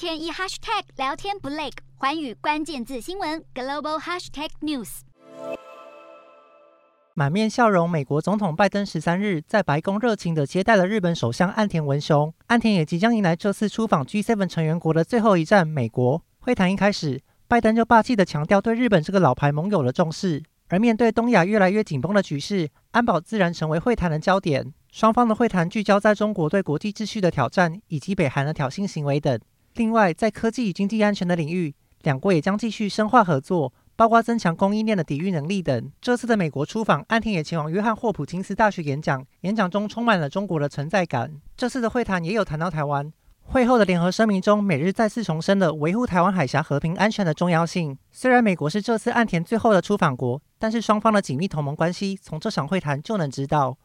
天一 hashtag 聊天不累，环宇关键字新闻 global hashtag news。满面笑容，美国总统拜登十三日在白宫热情地接待了日本首相岸田文雄。岸田也即将迎来这次出访 G7 成员国的最后一站——美国。会谈一开始，拜登就霸气地强调对日本这个老牌盟友的重视。而面对东亚越来越紧绷的局势，安保自然成为会谈的焦点。双方的会谈聚焦在中国对国际秩序的挑战，以及北韩的挑衅行为等。另外，在科技与经济安全的领域，两国也将继续深化合作，包括增强供应链的抵御能力等。这次的美国出访，岸田也前往约翰霍普金斯大学演讲，演讲中充满了中国的存在感。这次的会谈也有谈到台湾。会后的联合声明中，美日再次重申了维护台湾海峡和平安全的重要性。虽然美国是这次岸田最后的出访国，但是双方的紧密同盟关系从这场会谈就能知道。